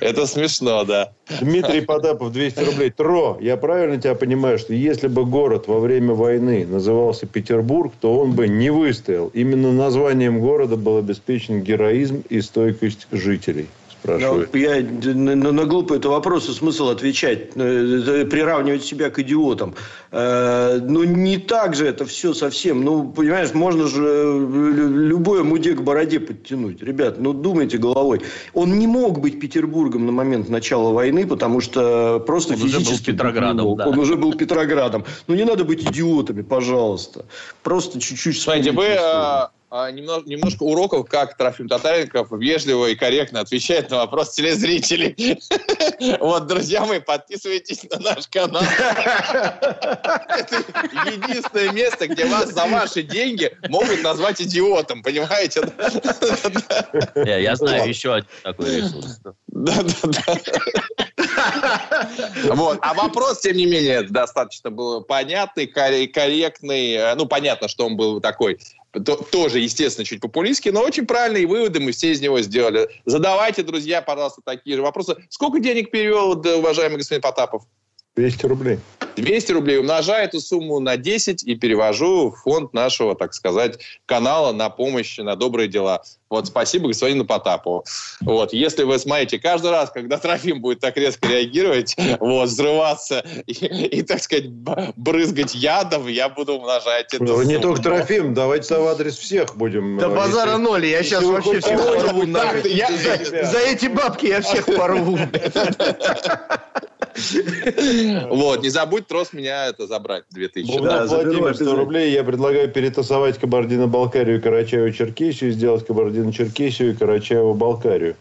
Speaker 2: Это смешно, да.
Speaker 4: Дмитрий Потапов, 200 рублей. Тро, я правильно тебя понимаю, что если бы город во время войны назывался Петербург, то он бы не выстоял. Именно названием города был обеспечен героизм и стойкость жителей
Speaker 1: спрашивают. Ну, я на, на глупый это вопрос смысл отвечать, э, приравнивать себя к идиотам. Э, ну, не так же это все совсем. Ну, понимаешь, можно же э, любое муде к бороде подтянуть. Ребят, ну, думайте головой. Он не мог быть Петербургом на момент начала войны, потому что просто
Speaker 3: он
Speaker 1: физически...
Speaker 3: Уже был Петроградом,
Speaker 1: да. Он уже был Петроградом. Ну, не надо быть идиотами, пожалуйста. Просто чуть-чуть...
Speaker 2: Смотрите, вы а, немножко, немножко уроков, как Трофим Татаренков вежливо и корректно отвечает на вопрос телезрителей. Вот, друзья мои, подписывайтесь на наш канал. Это единственное место, где вас за ваши деньги могут назвать идиотом, понимаете?
Speaker 3: Я знаю еще один такой ресурс. Да, да,
Speaker 2: да. Вот. А вопрос, тем не менее, достаточно был понятный, корректный. Ну, понятно, что он был такой тоже, естественно, чуть популистский, но очень правильные выводы мы все из него сделали. Задавайте, друзья, пожалуйста, такие же вопросы. Сколько денег перевел, уважаемый господин Потапов?
Speaker 4: 200 рублей.
Speaker 2: 200 рублей умножаю эту сумму на 10 и перевожу в фонд нашего, так сказать, канала на помощь, на добрые дела. Вот спасибо господину Потапову. Вот, если вы смотрите, каждый раз, когда Трофим будет так резко реагировать, вот, взрываться и, и так сказать, брызгать ядом, я буду умножать
Speaker 4: это. Ну, не только Трофим, давайте в адрес всех будем.
Speaker 1: Да базара ноль, я сейчас вообще всех порву. За эти бабки я всех порву.
Speaker 2: Вот, не забудь трос меня это забрать, 2000.
Speaker 4: Да, Владимир, 100 рублей. Я предлагаю перетасовать Кабардино-Балкарию и Карачаево-Черкесию, сделать Кабардино-Черкесию и Карачаево-Балкарию.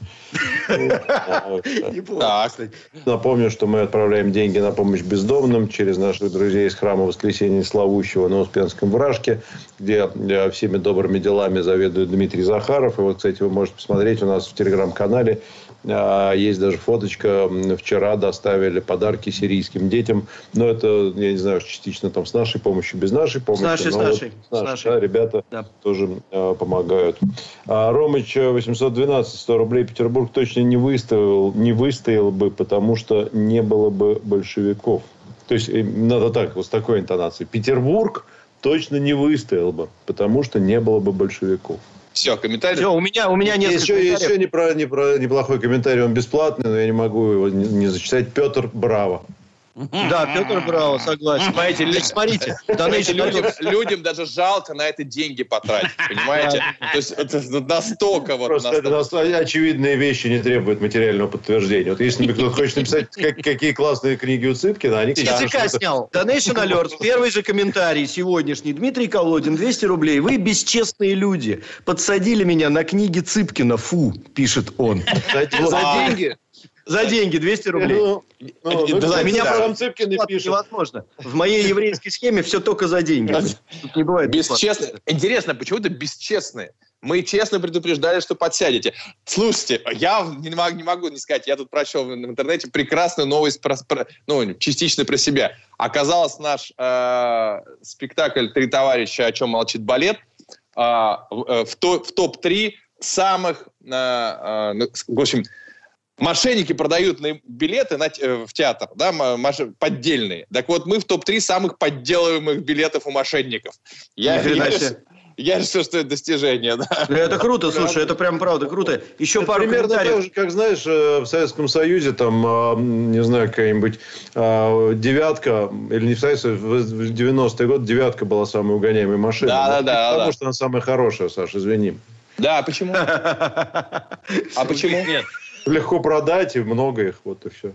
Speaker 4: Напомню, что мы отправляем деньги на помощь бездомным через наших друзей из храма Воскресения Славущего на Успенском Вражке, где э, всеми добрыми делами заведует Дмитрий Захаров. И вот, кстати, вы можете посмотреть у нас в телеграм-канале есть даже фоточка. Вчера доставили подарки сирийским детям. Но это, я не знаю, частично там с нашей помощью, без нашей помощи. С
Speaker 1: нашей, с нашей. Вот, с нашей.
Speaker 4: Да, ребята да. тоже э, помогают. А Ромыч 812, 100 рублей. Петербург точно не выстоял, не выстоял бы, потому что не было бы большевиков. То есть, надо так, вот с такой интонацией. Петербург точно не выстоял бы, потому что не было бы большевиков.
Speaker 2: Все, комментарий.
Speaker 1: Все, у меня, у меня
Speaker 4: несколько еще, комментариев. Еще не про, не про, неплохой комментарий, он бесплатный, но я не могу его не, не зачитать. Петр Браво.
Speaker 1: Да, Петр Браво, согласен.
Speaker 2: Понимаете, смотрите, знаете, людям, людям даже жалко на это деньги потратить, понимаете? То есть это настолько вот...
Speaker 4: Просто настолько... это очевидные вещи не требуют материального подтверждения. Вот если кто-то хочет написать, как, какие классные книги у Цыпкина, они...
Speaker 1: ЧТК снял. Donation Alert. Первый же комментарий сегодняшний. Дмитрий Колодин, 200 рублей. Вы бесчестные люди. Подсадили меня на книги Цыпкина. Фу, пишет он.
Speaker 2: За деньги?
Speaker 1: За деньги 200 рублей. Ну, ну, ну, да, меня да. Цыпкин и пишет. Невозможно. В моей еврейской схеме все только за деньги.
Speaker 2: Тут не бывает. Бесчестно. Интересно, почему-то бесчестные. Мы честно предупреждали, что подсядете. Слушайте, я не могу, не могу не сказать, я тут прочел в интернете прекрасную новость, про, про, ну, частично про себя. Оказалось, наш э, спектакль «Три товарища, о чем молчит балет» э, в, в топ-3 самых, э, э, в общем, Мошенники продают билеты на, э, в театр, да, поддельные. Так вот, мы в топ-3 самых подделываемых билетов у мошенников. Я, я, я решил, что это достижение, да.
Speaker 1: Это круто, слушай, это прям правда круто. Еще это пару
Speaker 4: примерно комментариев. так же, как, знаешь, э, в Советском Союзе, там, а, не знаю, какая-нибудь а, девятка, или не в Советском, в 90-е годы девятка была самой угоняемой машиной.
Speaker 2: Да, да, да.
Speaker 4: Потому
Speaker 2: да.
Speaker 4: что она самая хорошая, Саша, извини.
Speaker 2: Да, почему? А почему? Нет
Speaker 4: легко продать, и много их, вот и все.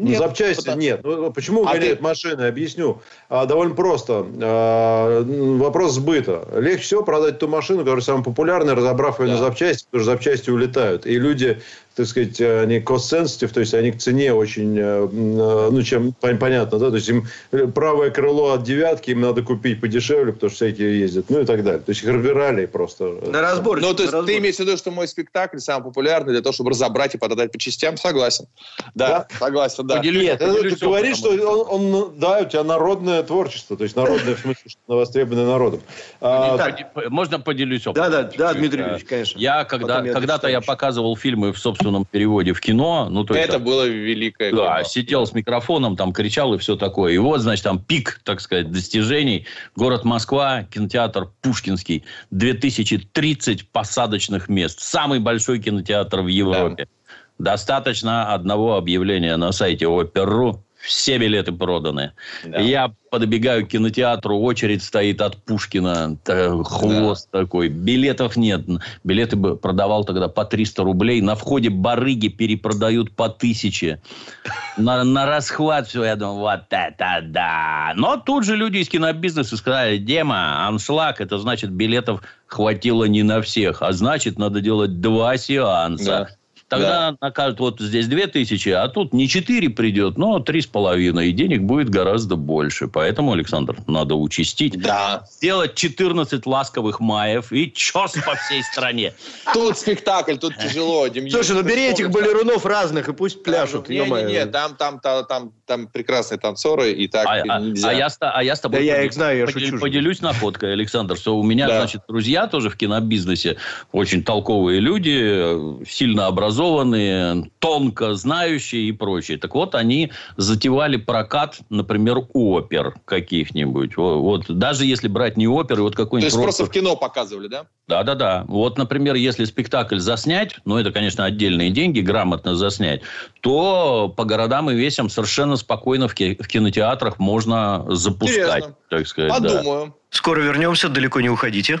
Speaker 4: Ну, нет, запчасти потому... нет. Ну, почему угоняют а ты... машины? Объясню. А, довольно просто. А, вопрос сбыта. Легче всего продать ту машину, которая самая популярная, разобрав ее да. на запчасти, потому что запчасти улетают. И люди так сказать, они cost-sensitive, то есть они к цене очень, э, э, ну, чем понятно, да, то есть им правое крыло от девятки им надо купить подешевле, потому что всякие ездят, ну и так далее. То есть их разбирали просто.
Speaker 2: На разбор. Ну, то есть ты имеешь в виду, что мой спектакль самый популярный для того, чтобы разобрать и подать по частям? Согласен. Да, да? согласен, да.
Speaker 4: Поделюсь, Нет, поделюсь ты говоришь, что он, он, да, у тебя народное творчество, то есть народное в смысле, что востребованное народом.
Speaker 3: А, так, можно поделюсь
Speaker 1: опытом? Да, да, да, Дмитрий Ильич, конечно.
Speaker 3: Я когда, когда-то я показывал фильмы в собственном собственном переводе в кино. Ну,
Speaker 2: то есть, Это было великое
Speaker 3: Да, кино. сидел с микрофоном, там кричал и все такое. И вот, значит, там пик, так сказать, достижений. Город Москва, кинотеатр Пушкинский. 2030 посадочных мест. Самый большой кинотеатр в Европе. Да. Достаточно одного объявления на сайте Опер.ру все билеты проданы. Да. Я подбегаю к кинотеатру, очередь стоит от Пушкина, хвост да. такой. Билетов нет. Билеты бы продавал тогда по 300 рублей. На входе барыги перепродают по 1000. На, на расхват все. Я думаю, вот это да. Но тут же люди из кинобизнеса сказали, Дема, аншлаг, это значит билетов хватило не на всех. А значит, надо делать два сеанса. Да. Тогда да. накажут, вот здесь 2000, а тут не 4 придет, но 3,5. И денег будет гораздо больше. Поэтому, Александр, надо участить.
Speaker 2: Да.
Speaker 3: Сделать 14 ласковых маев и чес по всей стране.
Speaker 2: Тут спектакль, тут тяжело.
Speaker 1: Слушай, ну бери этих балерунов разных и пусть пляшут.
Speaker 2: Не, не, не, там, там, там, там прекрасные танцоры, и так а,
Speaker 3: а нельзя. А я, а я с тобой
Speaker 1: да я их знаю, я
Speaker 3: поделюсь, поделюсь находкой, Александр, что у меня, значит, друзья тоже в кинобизнесе, очень толковые люди, сильно образованные образованные, тонко знающие и прочее. Так вот, они затевали прокат, например, опер каких-нибудь. Вот, даже если брать не оперы, вот какой-нибудь...
Speaker 2: То есть, просто в кино показывали, да?
Speaker 3: Да-да-да. Вот, например, если спектакль заснять, ну, это, конечно, отдельные деньги, грамотно заснять, то по городам и весям совершенно спокойно в, кинотеатрах можно запускать, Интересно. так сказать.
Speaker 1: Подумаю. Да. Скоро вернемся, далеко не уходите.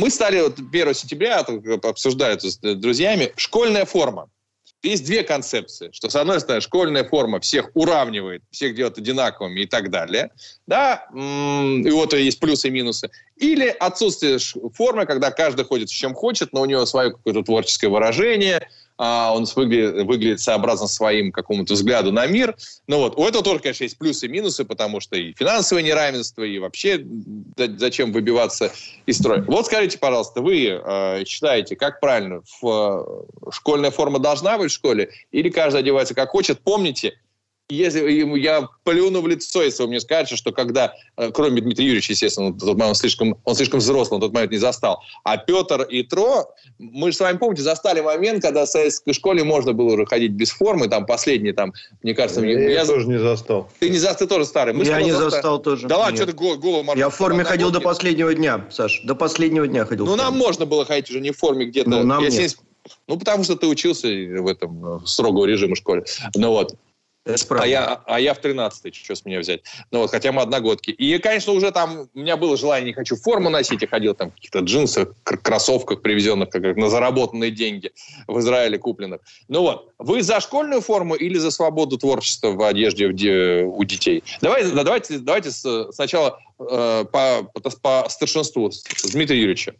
Speaker 2: Мы стали вот 1 сентября, обсуждали это с друзьями, школьная форма. Есть две концепции, что, с одной стороны, школьная форма всех уравнивает, всех делает одинаковыми и так далее, да, и вот есть плюсы и минусы. Или отсутствие формы, когда каждый ходит с чем хочет, но у него свое какое-то творческое выражение – а, он выглядит, выглядит сообразно своим какому-то взгляду на мир. Ну вот, у этого тоже, конечно, есть плюсы и минусы, потому что и финансовое неравенство, и вообще зачем выбиваться из строя. Вот скажите, пожалуйста, вы э, считаете, как правильно, в, э, школьная форма должна быть в школе, или каждый одевается как хочет? Помните, если я плюну в лицо, если вы мне скажете, что когда, э, кроме Дмитрия Юрьевича, естественно, момент он слишком, он слишком взрослый, он тот момент не застал, а Петр и Тро, мы же с вами, помните, застали момент, когда в советской школе можно было уже ходить без формы, там последний, там, мне кажется...
Speaker 4: Я, я, я тоже не застал.
Speaker 2: Ты не застал, ты тоже старый.
Speaker 1: Мы я не застал, застал тоже.
Speaker 2: Да ладно, что ты голову
Speaker 1: Я в форме ходил до последнего дня, Саш, до последнего дня ходил.
Speaker 2: Ну, нам можно было ходить уже не в форме где-то.
Speaker 1: Ну, нам нет.
Speaker 2: 70... Ну, потому что ты учился в этом э, строгого режима школе. Ну вот. А я, а я в 13-й, что с меня взять? Ну вот, хотя мы одногодки. И, конечно, уже там у меня было желание, не хочу форму носить, я ходил там в каких-то джинсах, кроссовках, привезенных как, на заработанные деньги в Израиле купленных. Ну вот, вы за школьную форму или за свободу творчества в одежде у детей? Давайте, давайте, давайте сначала э, по, по, по старшинству Дмитрия Юрьевича.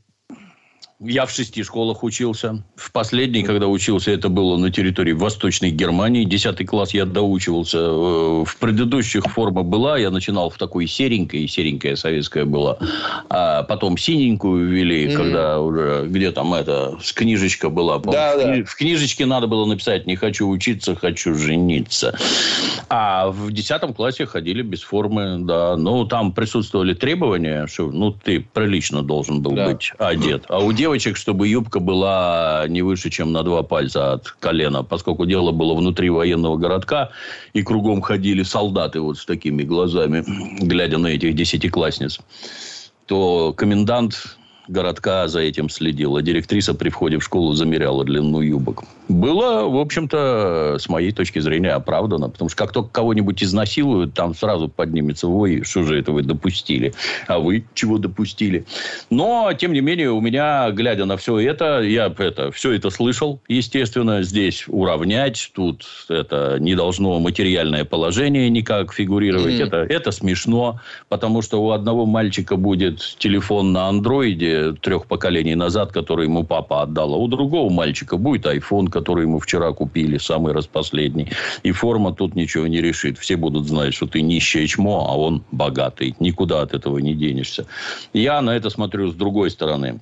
Speaker 3: Я в шести школах учился. В последней, когда учился, это было на территории Восточной Германии. Десятый класс я доучивался. Э, в предыдущих форма была. Я начинал в такой серенькой. Серенькая советская была. А потом синенькую ввели, mm-hmm. когда уже... Где там это... С книжечка была. Да, в, да. в книжечке надо было написать «Не хочу учиться, хочу жениться». А в десятом классе ходили без формы, да. Ну, там присутствовали требования, что ну, ты прилично должен был да. быть одет. А у девушек девочек, чтобы юбка была не выше, чем на два пальца от колена, поскольку дело было внутри военного городка, и кругом ходили солдаты вот с такими глазами, глядя на этих десятиклассниц, то комендант городка за этим следила. Директриса при входе в школу замеряла длину юбок. Было, в общем-то, с моей точки зрения, оправдано. Потому что как только кого-нибудь изнасилуют, там сразу поднимется вой, что же это вы допустили. А вы чего допустили? Но, тем не менее, у меня, глядя на все это, я это, все это слышал, естественно. Здесь уравнять, тут это не должно материальное положение никак фигурировать. Mm-hmm. Это, это смешно, потому что у одного мальчика будет телефон на андроиде, трех поколений назад, который ему папа отдал. А у другого мальчика будет iPhone, который ему вчера купили, самый распоследний. И форма тут ничего не решит. Все будут знать, что ты нищее чмо, а он богатый. Никуда от этого не денешься. Я на это смотрю с другой стороны.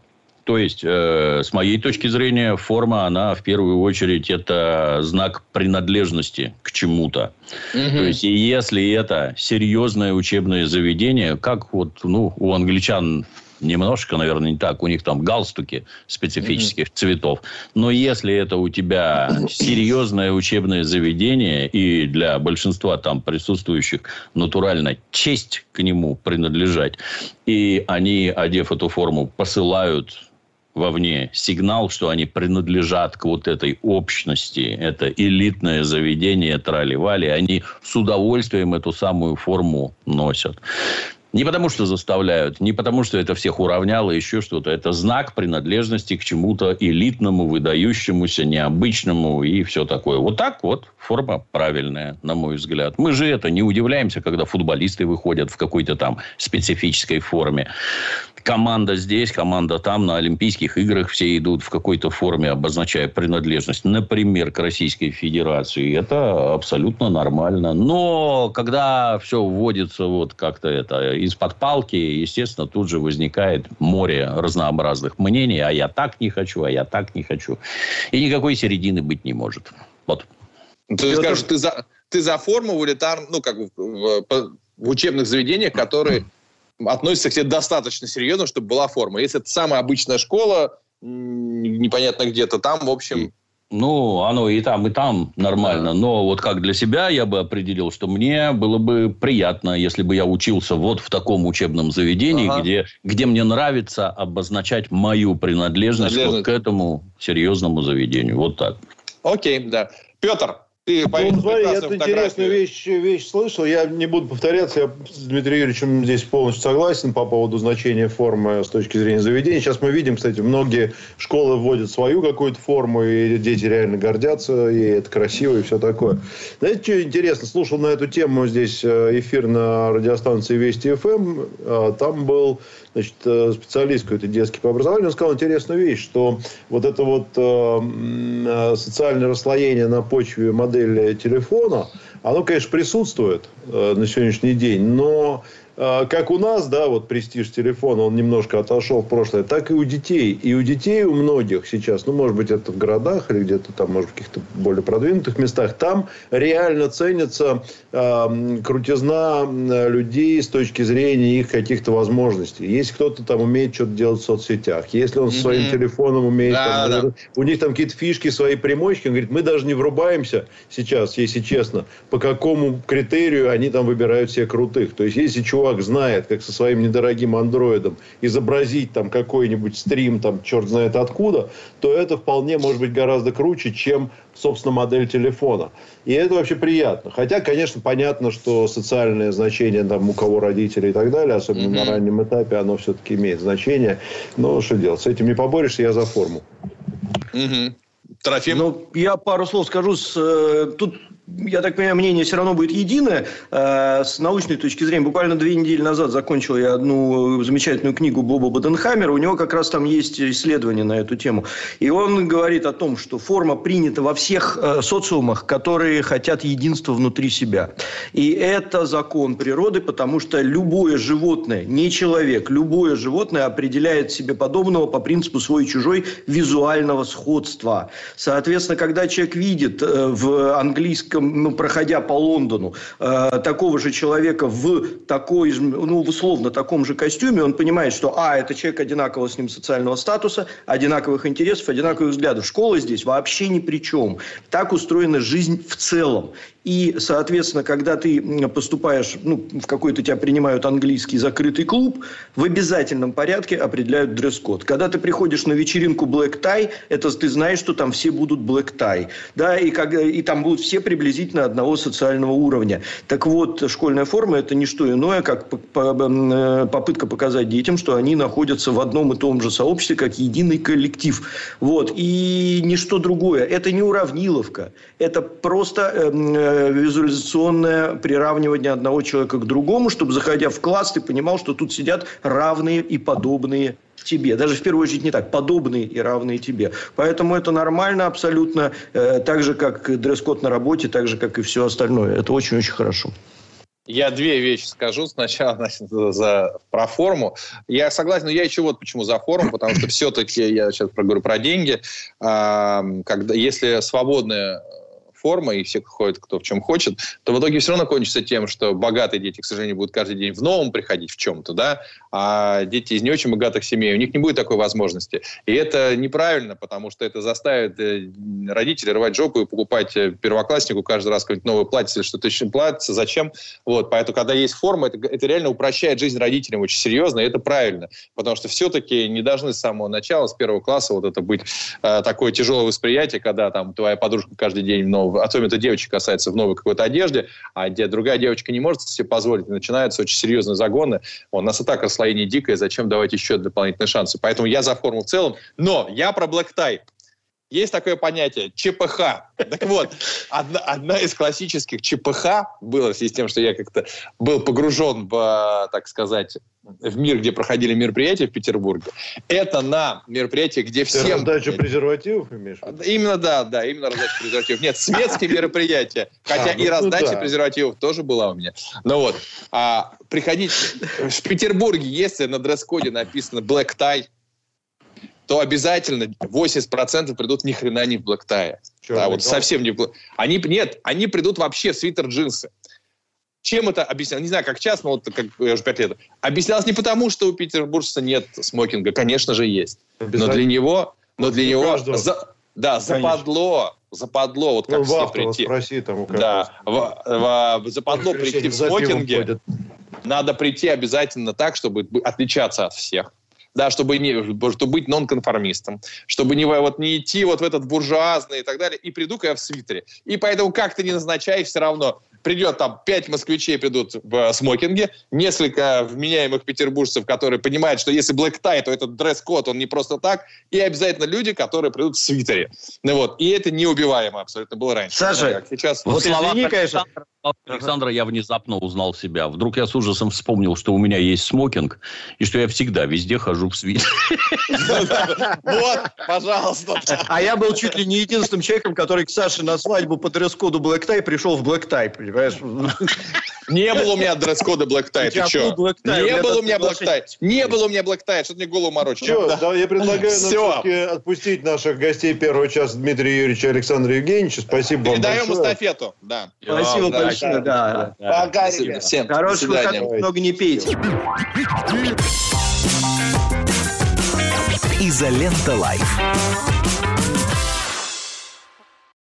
Speaker 3: То есть, э, с моей точки зрения, форма, она в первую очередь это знак принадлежности к чему-то. Угу. То есть, если это серьезное учебное заведение, как вот ну, у англичан немножко, наверное, не так. У них там галстуки специфических mm-hmm. цветов. Но если это у тебя серьезное учебное заведение, и для большинства там присутствующих натурально честь к нему принадлежать, и они, одев эту форму, посылают вовне сигнал, что они принадлежат к вот этой общности, это элитное заведение трали-вали, они с удовольствием эту самую форму носят. Не потому, что заставляют, не потому, что это всех уравняло, еще что-то. Это знак принадлежности к чему-то элитному, выдающемуся, необычному и все такое. Вот так вот форма правильная, на мой взгляд. Мы же это не удивляемся, когда футболисты выходят в какой-то там специфической форме команда здесь, команда там, на Олимпийских играх все идут в какой-то форме, обозначая принадлежность, например, к Российской Федерации. Это абсолютно нормально. Но когда все вводится вот как-то это из-под палки, естественно, тут же возникает море разнообразных мнений, а я так не хочу, а я так не хочу. И никакой середины быть не может. Вот.
Speaker 2: Ты скажешь, ты за, ты за форму в элитар, ну, как в, в, в учебных заведениях, которые относится к тебе достаточно серьезно, чтобы была форма. Если это самая обычная школа, непонятно где-то, там, в общем...
Speaker 3: Ну, оно и там, и там нормально. Но вот как для себя я бы определил, что мне было бы приятно, если бы я учился вот в таком учебном заведении, ага. где, где мне нравится обозначать мою принадлежность, принадлежность. вот к этому серьезному заведению. Вот так.
Speaker 2: Окей, да. Петр, ты
Speaker 4: ну, смотри, я интересную вещь, вещь слышал. Я не буду повторяться. Я с Дмитрием Юрьевичем здесь полностью согласен по поводу значения формы с точки зрения заведения. Сейчас мы видим, кстати, многие школы вводят свою какую-то форму, и дети реально гордятся, и это красиво, и все такое. Знаете, что интересно? Слушал на эту тему здесь э, эфир на радиостанции Вести ФМ. А, там был значит, э, специалист какой-то детский по образованию, он сказал интересную вещь, что вот это вот э, социальное расслоение на почве модели телефона, оно, конечно, присутствует э, на сегодняшний день, но как у нас, да, вот престиж телефона, он немножко отошел в прошлое, так и у детей. И у детей, у многих сейчас, ну, может быть, это в городах или где-то там, может, в каких-то более продвинутых местах, там реально ценится э, крутизна людей с точки зрения их каких-то возможностей. Если кто-то там умеет что-то делать в соцсетях, если он со своим mm-hmm. телефоном умеет, да, там, да. у них там какие-то фишки, свои примочки, он говорит, мы даже не врубаемся сейчас, если честно, по какому критерию они там выбирают себе крутых. То есть, если чувак чувак знает, как со своим недорогим андроидом изобразить там какой-нибудь стрим, там, черт знает откуда, то это вполне может быть гораздо круче, чем, собственно, модель телефона. И это вообще приятно. Хотя, конечно, понятно, что социальное значение там, у кого родители и так далее, особенно mm-hmm. на раннем этапе, оно все-таки имеет значение. Но что делать? С этим не поборешься, я за форму.
Speaker 1: Mm-hmm. Трофим? Ну, я пару слов скажу. С, э, тут я так понимаю, мнение все равно будет единое. Э, с научной точки зрения, буквально две недели назад закончил я одну замечательную книгу Боба Баденхаммера. У него как раз там есть исследование на эту тему. И он говорит о том, что форма принята во всех э, социумах, которые хотят единства внутри себя. И это закон природы, потому что любое животное, не человек, любое животное определяет себе подобного по принципу свой-чужой визуального сходства. Соответственно, когда человек видит э, в английском ну, проходя по Лондону, э, такого же человека в такой, ну, условно таком же костюме, он понимает, что, а, это человек одинакового с ним социального статуса, одинаковых интересов, одинаковых взглядов. Школа здесь вообще ни при чем. Так устроена жизнь в целом. И, соответственно, когда ты поступаешь, ну, в какой-то тебя принимают английский закрытый клуб, в обязательном порядке определяют дресс-код. Когда ты приходишь на вечеринку Black Tie, это ты знаешь, что там все будут Black Tie. Да, и, как, и там будут все приблизительно одного социального уровня. Так вот, школьная форма – это не что иное, как э, попытка показать детям, что они находятся в одном и том же сообществе, как единый коллектив. Вот. И ничто другое. Это не уравниловка. Это просто эм, э, визуализационное приравнивание одного человека к другому, чтобы, заходя в класс, ты понимал, что тут сидят равные и подобные тебе. Даже в первую очередь не так. Подобные и равные тебе. Поэтому это нормально абсолютно. Э, так же, как дресс-код на работе, так же, как и все остальное. Это очень-очень хорошо.
Speaker 2: Я две вещи скажу. Сначала значит, за, про форму. Я согласен, но я еще вот почему за форму, потому что все-таки, я сейчас проговорю про деньги, а, когда, если свободная форма, и все ходят кто в чем хочет, то в итоге все равно кончится тем, что богатые дети, к сожалению, будут каждый день в новом приходить в чем-то, да, а дети из не очень богатых семей, у них не будет такой возможности. И это неправильно, потому что это заставит э, родителей рвать жопу и покупать э, первокласснику каждый раз какое-нибудь новое платье или что-то еще платье. Зачем? Вот, поэтому, когда есть форма, это, это реально упрощает жизнь родителям очень серьезно, и это правильно, потому что все-таки не должны с самого начала, с первого класса вот это быть э, такое тяжелое восприятие, когда там твоя подружка каждый день в новом особенно это девочек касается в новой какой-то одежде, а где другая девочка не может себе позволить, начинаются очень серьезные загоны. У нас и так расслоение дикое, зачем давать еще дополнительные шансы? Поэтому я за форму в целом, но я про Tie. Есть такое понятие ЧПХ. Так вот, одна, одна из классических ЧПХ было в связи с тем, что я как-то был погружен в, так сказать, в мир, где проходили мероприятия в Петербурге. Это на мероприятии, где Ты всем...
Speaker 4: раздачу презервативов имеешь?
Speaker 2: Именно, да, да, именно раздача презервативов. Нет, светские мероприятия. Хотя а, и ну раздача презервативов тоже была у меня. Ну вот, а, приходить в Петербурге, если на дресс-коде написано black tie, то обязательно 80% придут ни хрена не в блэктае. Да, вот совсем не в Они, нет, они придут вообще в свитер-джинсы. Чем это объяснялось? Не знаю, как сейчас, но вот как я уже пять лет. Объяснялось не потому, что у петербуржца нет смокинга. Конечно же, есть. Но для него... Но для него... За, да, западло, западло, вот как ну, все прийти.
Speaker 4: Спроси, там,
Speaker 2: да, в, в, в, западло прийти в смокинге. Надо прийти обязательно так, чтобы отличаться от всех да, чтобы, не, чтобы быть нонконформистом, чтобы не, вот, не идти вот в этот буржуазный и так далее, и приду-ка я в свитере. И поэтому как ты не назначаешь, все равно придет там пять москвичей придут в смокинге, несколько вменяемых петербуржцев, которые понимают, что если black tie, то этот дресс-код, он не просто так, и обязательно люди, которые придут в свитере. Ну вот, и это неубиваемо абсолютно было раньше.
Speaker 1: Саша,
Speaker 3: сейчас... Вот извини, конечно, Александра я внезапно узнал себя. Вдруг я с ужасом вспомнил, что у меня есть смокинг, и что я всегда везде хожу в свитере.
Speaker 2: Вот, пожалуйста.
Speaker 1: А я был чуть ли не единственным человеком, который к Саше на свадьбу по дресс-коду Black Tie пришел в Black Tie, понимаешь?
Speaker 2: Не было у меня дресс-кода Black Tie, ты что? Не было у меня Black Tie. Не было у меня Black Tie, что ты мне голову морочишь.
Speaker 4: Что, я предлагаю нам отпустить наших гостей первого часа Дмитрия Юрьевича и Александра Евгеньевича. Спасибо
Speaker 2: вам Передаем эстафету. Да.
Speaker 1: Спасибо большое. Да.
Speaker 2: Пока, Всем.
Speaker 1: Хороших выходных, много не пейте.
Speaker 5: Изолента Live.